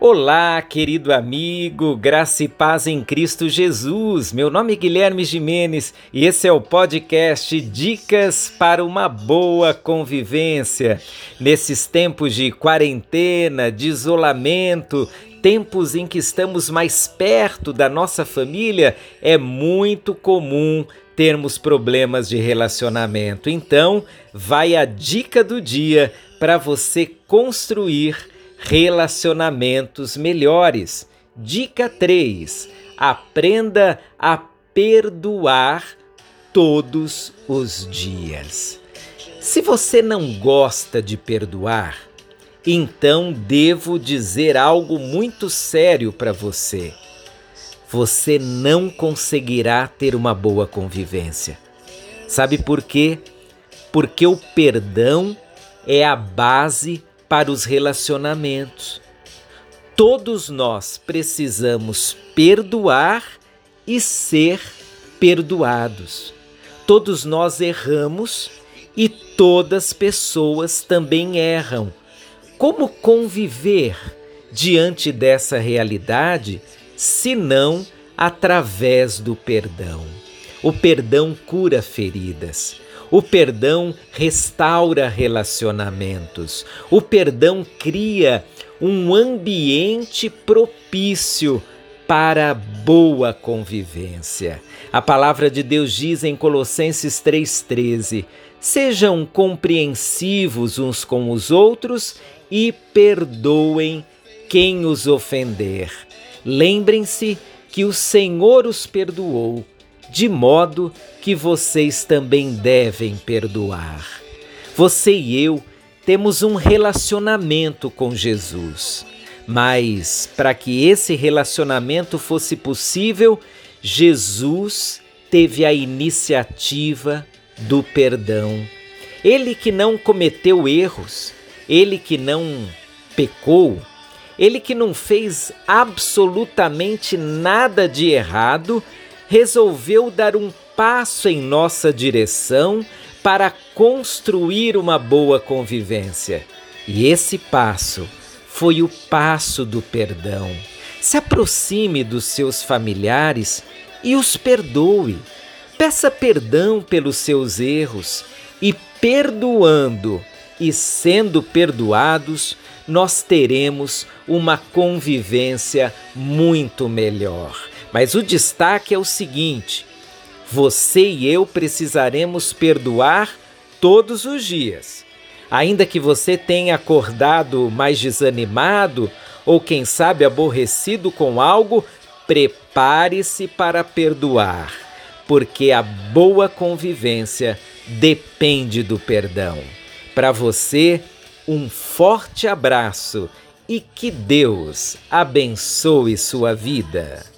Olá, querido amigo, graça e paz em Cristo Jesus. Meu nome é Guilherme Jimenez e esse é o podcast Dicas para uma Boa Convivência. Nesses tempos de quarentena, de isolamento, tempos em que estamos mais perto da nossa família, é muito comum termos problemas de relacionamento. Então, vai a dica do dia para você construir relacionamentos melhores. Dica 3: aprenda a perdoar todos os dias. Se você não gosta de perdoar, então devo dizer algo muito sério para você. Você não conseguirá ter uma boa convivência. Sabe por quê? Porque o perdão é a base para os relacionamentos. Todos nós precisamos perdoar e ser perdoados. Todos nós erramos e todas pessoas também erram. Como conviver diante dessa realidade se não através do perdão? O perdão cura feridas. O perdão restaura relacionamentos. O perdão cria um ambiente propício para boa convivência. A palavra de Deus diz em Colossenses 3,13: Sejam compreensivos uns com os outros e perdoem quem os ofender. Lembrem-se que o Senhor os perdoou de modo que vocês também devem perdoar. Você e eu temos um relacionamento com Jesus, mas para que esse relacionamento fosse possível, Jesus teve a iniciativa do perdão. Ele que não cometeu erros, ele que não pecou, ele que não fez absolutamente nada de errado, resolveu dar um passo em nossa direção para construir uma boa convivência. E esse passo foi o passo do perdão. Se aproxime dos seus familiares e os perdoe. Peça perdão pelos seus erros e, perdoando e sendo perdoados, nós teremos uma convivência muito melhor. Mas o destaque é o seguinte: você e eu precisaremos perdoar todos os dias. Ainda que você tenha acordado mais desanimado ou, quem sabe, aborrecido com algo, prepare-se para perdoar, porque a boa convivência depende do perdão. Para você, um forte abraço e que Deus abençoe sua vida.